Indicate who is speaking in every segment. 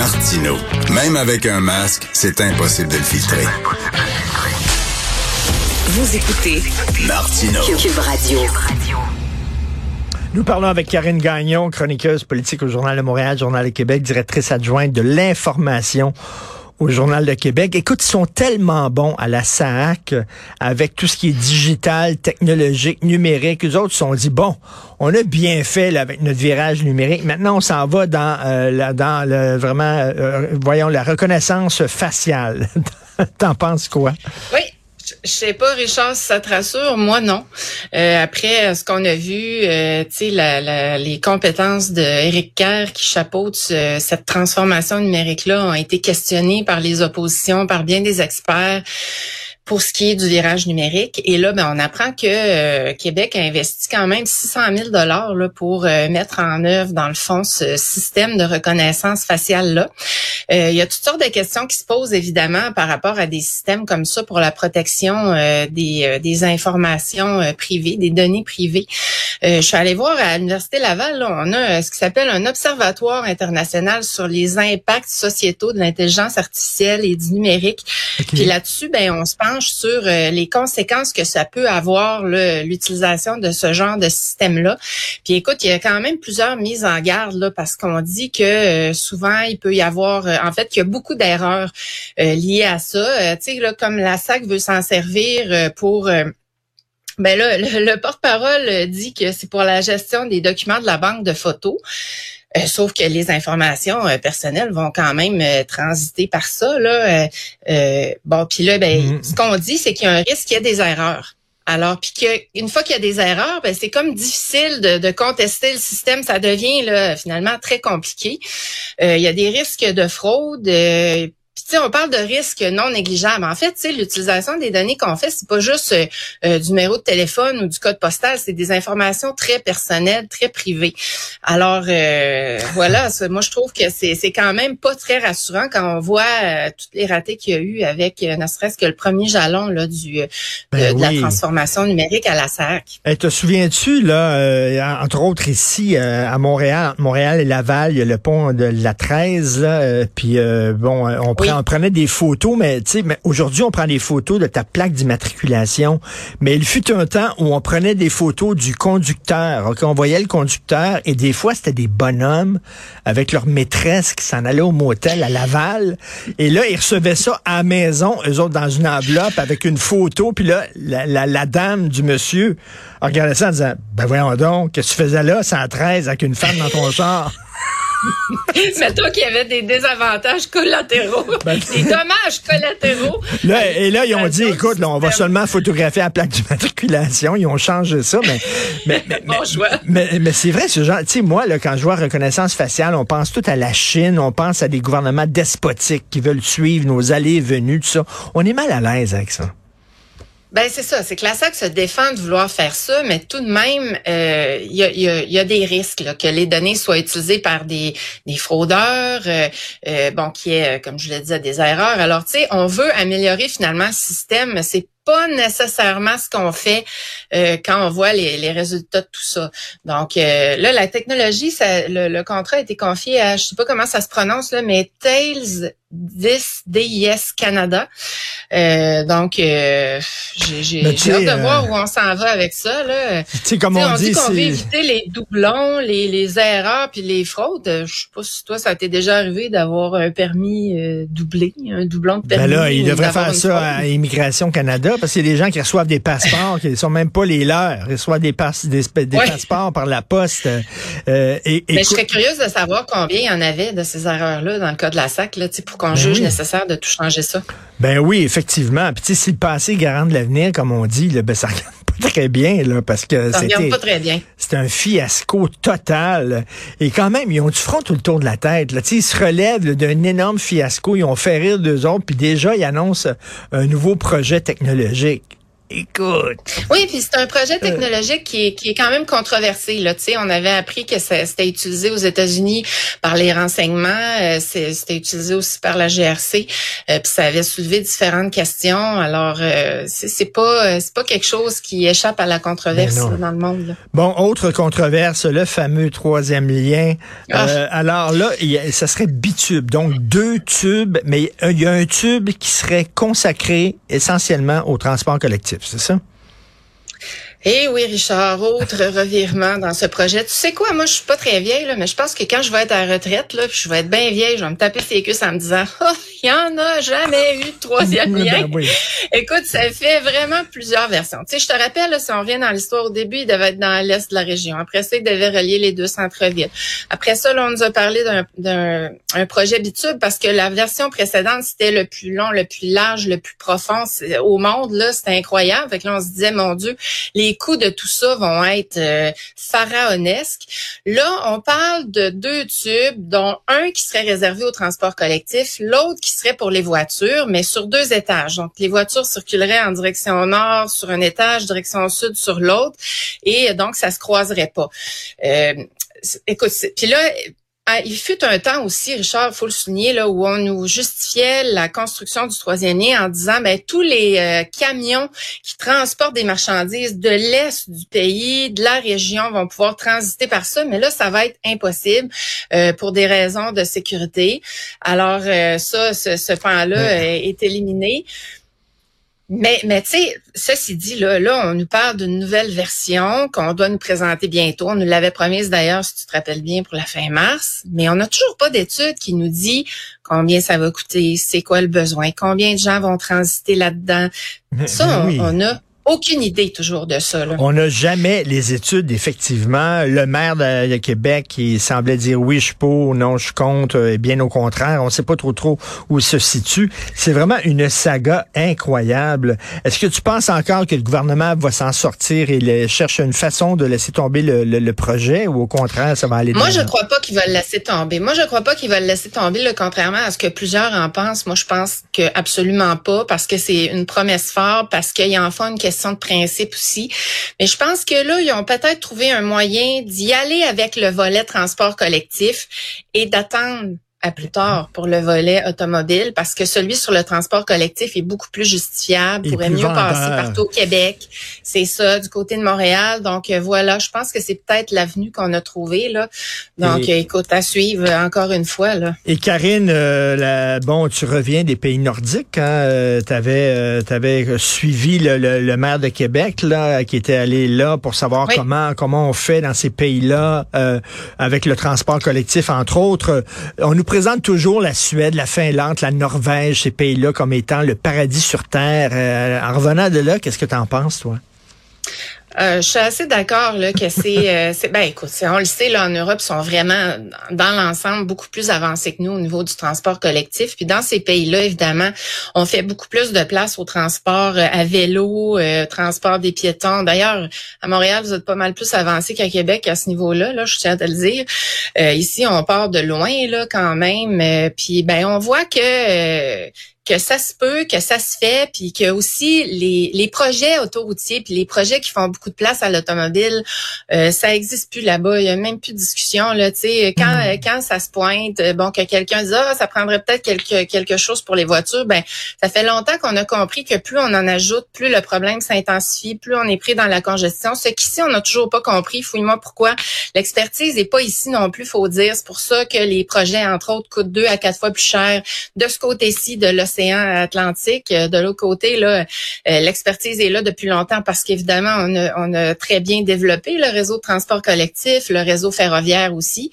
Speaker 1: Martino. Même avec un masque, c'est impossible de le filtrer.
Speaker 2: Vous écoutez
Speaker 1: Martino.
Speaker 2: Cube Radio.
Speaker 3: Nous parlons avec Karine Gagnon, chroniqueuse politique au Journal de Montréal, Journal de Québec, directrice adjointe de l'information au Journal de Québec. Écoute, ils sont tellement bons à la SAC avec tout ce qui est digital, technologique, numérique. Les autres se sont dit, bon, on a bien fait avec notre virage numérique. Maintenant, on s'en va dans, euh, dans le, vraiment, euh, voyons, la reconnaissance faciale. T'en penses quoi?
Speaker 4: Oui. Je sais pas, Richard, si ça te rassure. Moi, non. Euh, après ce qu'on a vu, euh, tu sais, la, la, les compétences de Eric Kerr qui chapeaute ce, cette transformation numérique-là ont été questionnées par les oppositions, par bien des experts pour ce qui est du virage numérique. Et là, ben, on apprend que euh, Québec a investi quand même 600 000 dollars pour euh, mettre en œuvre, dans le fond, ce système de reconnaissance faciale là. Euh, il y a toutes sortes de questions qui se posent évidemment par rapport à des systèmes comme ça pour la protection des, des informations privées, des données privées. je suis allée voir à l'université Laval, là, on a ce qui s'appelle un observatoire international sur les impacts sociétaux de l'intelligence artificielle et du numérique. Puis là-dessus, ben on se penche sur euh, les conséquences que ça peut avoir l'utilisation de ce genre de système-là. Puis écoute, il y a quand même plusieurs mises en garde là, parce qu'on dit que euh, souvent il peut y avoir, euh, en fait, qu'il y a beaucoup d'erreurs liées à ça. tu sais, comme la SAC veut s'en servir pour ben là, le, porte-parole dit que c'est pour la gestion des documents de la banque de photos. Sauf que les informations personnelles vont quand même transiter par ça. Là. bon, puis là, ben, mm-hmm. ce qu'on dit, c'est qu'il y a un risque qu'il y ait des erreurs. Alors, puis qu'une fois qu'il y a des erreurs, ben, c'est comme difficile de, de, contester le système. Ça devient là, finalement très compliqué. il y a des risques de fraude on parle de risques non négligeables. En fait, l'utilisation des données qu'on fait, c'est pas juste euh, euh, du numéro de téléphone ou du code postal, c'est des informations très personnelles, très privées. Alors euh, voilà, moi je trouve que c'est quand même pas très rassurant quand on voit toutes les ratés qu'il y a eu avec ne serait-ce que le premier jalon là du ben de, la transformation numérique à la SAC.
Speaker 3: Et te souviens-tu là, entre autres ici à Montréal, Montréal et Laval, il y a le pont de la 13 là, puis bon, on prend on prenait des photos, mais tu sais, mais aujourd'hui, on prend des photos de ta plaque d'immatriculation. Mais il fut un temps où on prenait des photos du conducteur. Ok, On voyait le conducteur et des fois, c'était des bonhommes avec leur maîtresse qui s'en allaient au motel à Laval. Et là, ils recevaient ça à la maison, eux autres, dans une enveloppe avec une photo. Puis là, la, dame du monsieur regardait ça en disant, ben voyons donc, qu'est-ce que tu faisais là, 113, avec une femme dans ton char?
Speaker 4: toi qu'il y avait des désavantages collatéraux, ben, des dommages collatéraux.
Speaker 3: Là, et là, ils ont dit, écoute, là, on va seulement photographier la plaque d'immatriculation. Ils ont changé ça, mais mais mais, mais, c'est vrai, ce genre. Tu sais, moi, là, quand je vois reconnaissance faciale, on pense tout à la Chine, on pense à des gouvernements despotiques qui veulent suivre nos allées et venues, tout ça. On est mal à l'aise avec ça.
Speaker 4: Ben c'est ça, c'est que la SAC se défend de vouloir faire ça, mais tout de même, il euh, y, a, y, a, des risques là, que les données soient utilisées par des, des fraudeurs, euh, euh, bon, qui est, comme je le disais, des erreurs. Alors, tu sais, on veut améliorer finalement le système, mais c'est pas nécessairement ce qu'on fait quand on voit les, les, résultats de tout ça. Donc là, la technologie, ça, le, contrat a été confié à, je sais pas comment ça se prononce là, mais Tails 10 DIS Canada. Euh, donc, euh, j'ai hâte de voir où on s'en va avec ça. Là.
Speaker 3: Comme on, dit,
Speaker 4: qu'on veut éviter les doublons, les, les erreurs puis les fraudes. Je sais pas si toi, ça t'est déjà arrivé d'avoir un permis euh, doublé, un doublon de ben permis.
Speaker 3: Ben là, il devrait faire ça à Immigration Canada parce qu'il y a des gens qui reçoivent des passeports qui ne sont même pas les leurs. Ils reçoivent des, des, passeports par la poste.
Speaker 4: Euh, et, Mais je serais curieuse de savoir combien il y en avait de ces erreurs-là dans le cas de la SAC, là, pour qu'on ben juge nécessaire de tout changer ça.
Speaker 3: Ben oui, effectivement. Puis si le passé garant de l'avenir, comme on dit, là, ben ça regarde pas très bien, là, parce que c'était. C'est un fiasco total. Et quand même, ils ont du front tout le tour de la tête. Là. ils se relèvent d'un énorme fiasco. Ils ont fait rire d'eux autres, puis déjà, ils annoncent un nouveau projet technologique. Écoute.
Speaker 4: Oui, puis c'est un projet technologique qui, est, qui est quand même controversé. Là, tu sais, on avait appris que c'était utilisé aux États-Unis par les renseignements, euh, c'était utilisé aussi par la GRC, euh, puis ça avait soulevé différentes questions. Alors, euh, c'est pas c'est pas quelque chose qui échappe à la controverse dans le monde.
Speaker 3: Bon, autre controverse, le fameux troisième lien. Ah. alors là, ça serait bitube, donc deux tubes, mais il y a un tube qui serait consacré essentiellement au transport collectif c'est ça?
Speaker 4: Eh oui, Richard, autre revirement dans ce projet. Tu sais quoi, moi, je suis pas très vieille, là, mais je pense que quand je vais être à la retraite, là, je vais être bien vieille, je vais me taper ses cuisses en me disant, oh, il y en a jamais eu de troisième ben lien. Écoute, ça fait vraiment plusieurs versions. Tu sais, je te rappelle, si on revient dans l'histoire au début, il devait être dans l'est de la région. Après ça, il devait relier les deux centres-villes. Après ça, là, on nous a parlé d'un projet bitube parce que la version précédente, c'était le plus long, le plus large, le plus profond au monde. Là, c'était incroyable. Fait que là, on se disait, mon Dieu, les les coûts de tout ça vont être euh, pharaonesques. Là, on parle de deux tubes, dont un qui serait réservé au transport collectif, l'autre qui serait pour les voitures, mais sur deux étages. Donc, les voitures circuleraient en direction nord sur un étage, direction sud sur l'autre, et donc ça se croiserait pas. Euh, écoute, puis là, ah, il fut un temps aussi, Richard, il faut le souligner, là, où on nous justifiait la construction du troisième lien en disant ben tous les euh, camions qui transportent des marchandises de l'est du pays, de la région, vont pouvoir transiter par ça, mais là, ça va être impossible euh, pour des raisons de sécurité. Alors euh, ça, ce, ce pan-là est éliminé. Mais, mais tu sais, ceci dit, là, là, on nous parle d'une nouvelle version qu'on doit nous présenter bientôt. On nous l'avait promise d'ailleurs, si tu te rappelles bien, pour la fin mars. Mais on n'a toujours pas d'étude qui nous dit combien ça va coûter, c'est quoi le besoin, combien de gens vont transiter là-dedans. Ça, on a aucune idée toujours de ça.
Speaker 3: On n'a jamais les études, effectivement. Le maire de, Québec qui semblait dire oui, je suis pour, non, je compte, et bien au contraire. On ne sait pas trop trop où il se situe. C'est vraiment une saga incroyable. Est-ce que tu penses encore que le gouvernement va s'en sortir et cherche une façon de laisser tomber le, projet ou au contraire, ça va aller
Speaker 4: Moi, je ne crois pas qu'il va le laisser tomber. Moi, je ne crois pas qu'il va le laisser tomber, le contrairement à ce que plusieurs en pensent. Moi, je pense que absolument pas parce que c'est une promesse forte, parce qu'il y a enfin une question de principe aussi. Mais je pense que là, ils ont peut-être trouvé un moyen d'y aller avec le volet transport collectif et d'attendre à plus tard pour le volet automobile parce que celui sur le transport collectif est beaucoup plus justifiable, pourrait mieux passer partout au Québec. C'est ça, du côté de Montréal. Donc euh, voilà, je pense que c'est peut-être l'avenue qu'on a trouvée là. Donc écoute, à suivre encore une fois là.
Speaker 3: Et Karine, euh, bon, tu reviens des pays nordiques. Hein? Euh, tu avais, suivi le, maire de Québec là, qui était allé là pour savoir comment comment on fait dans ces pays-là avec le transport collectif entre autres. On nous présente toujours la Suède, la Finlande, la Norvège, ces pays-là comme étant le paradis sur Terre. Euh, en revenant de là, qu'est-ce que tu en penses, toi?
Speaker 4: Euh, je suis assez d'accord là que c'est euh, ben écoute on le sait là en Europe ils sont vraiment dans l'ensemble beaucoup plus avancés que nous au niveau du transport collectif. Puis dans ces pays-là évidemment on fait beaucoup plus de place au transport euh, à vélo transport des piétons. D'ailleurs à Montréal vous êtes pas mal plus avancé qu'à Québec à ce niveau-là là je tiens à le dire. Ici on part de loin là quand même. Puis ben on voit que que ça se peut, que ça se fait, puis que aussi les, les projets autoroutiers, puis les projets qui font beaucoup de place à l'automobile, euh, ça existe plus là-bas. Il y a même plus de discussion là. Tu sais, quand mm. quand ça se pointe, bon que quelqu'un dit ah ça prendrait peut-être quelque quelque chose pour les voitures, ben ça fait longtemps qu'on a compris que plus on en ajoute, plus le problème s'intensifie, plus on est pris dans la congestion. Ce qu'ici on n'a toujours pas compris. Fouille-moi pourquoi. L'expertise est pas ici non plus, faut dire. C'est pour ça que les projets entre autres coûtent deux à quatre fois plus cher de ce côté-ci de l'océan Atlantique. De l'autre côté, là, euh, l'expertise est là depuis longtemps parce qu'évidemment, on a, on a très bien développé le réseau de transport collectif, le réseau ferroviaire aussi.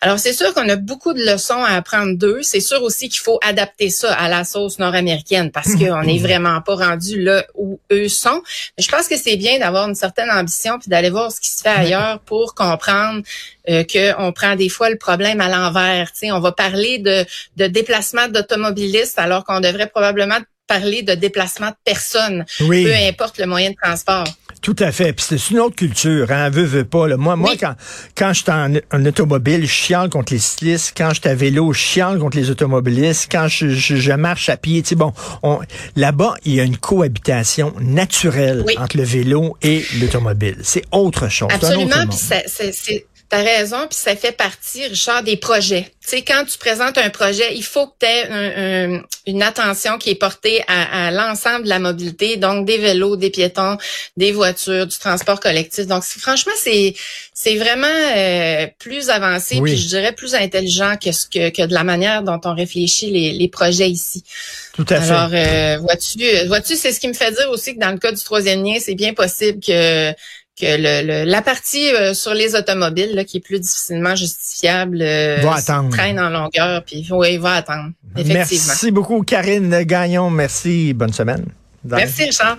Speaker 4: Alors, c'est sûr qu'on a beaucoup de leçons à apprendre d'eux. C'est sûr aussi qu'il faut adapter ça à la sauce nord-américaine parce qu'on n'est vraiment pas rendu là où eux sont. Mais je pense que c'est bien d'avoir une certaine ambition puis d'aller voir ce qui se fait ailleurs pour comprendre euh, qu'on prend des fois le problème à l'envers. On va parler de, de déplacement d'automobilistes alors qu'on devrait probablement parler de déplacement de personnes, peu importe le moyen de transport.
Speaker 3: Tout à fait. Puis c'est une autre culture, hein, veut, veut pas. Là. Moi, moi, quand, quand j'étais en, en, automobile, je chiale contre les cyclistes. Quand j'étais à vélo, je chiale contre les automobilistes. Quand je, je, je marche à pied, tu sais, bon, on, là-bas, il y a une cohabitation naturelle entre le vélo et l'automobile. C'est autre chose.
Speaker 4: Absolument. Puis c'est T'as raison, puis ça fait partie, Richard, des projets. Tu sais, quand tu présentes un projet, il faut que tu aies une attention qui est portée à, l'ensemble de la mobilité, donc des vélos, des piétons, des voitures, du transport collectif. Donc, franchement, c'est c'est vraiment euh, plus avancé, puis je dirais plus intelligent que ce que, que de la manière dont on réfléchit les, les projets ici.
Speaker 3: Tout à fait.
Speaker 4: Alors, euh, vois-tu, vois-tu, c'est ce qui me fait dire aussi que dans le cas du troisième lien, c'est bien possible que que le, la partie euh, sur les automobiles là, qui est plus difficilement justifiable euh, traîne en longueur puis oui, va attendre effectivement.
Speaker 3: Merci beaucoup Karine Gagnon, merci, bonne semaine.
Speaker 4: Merci Richard.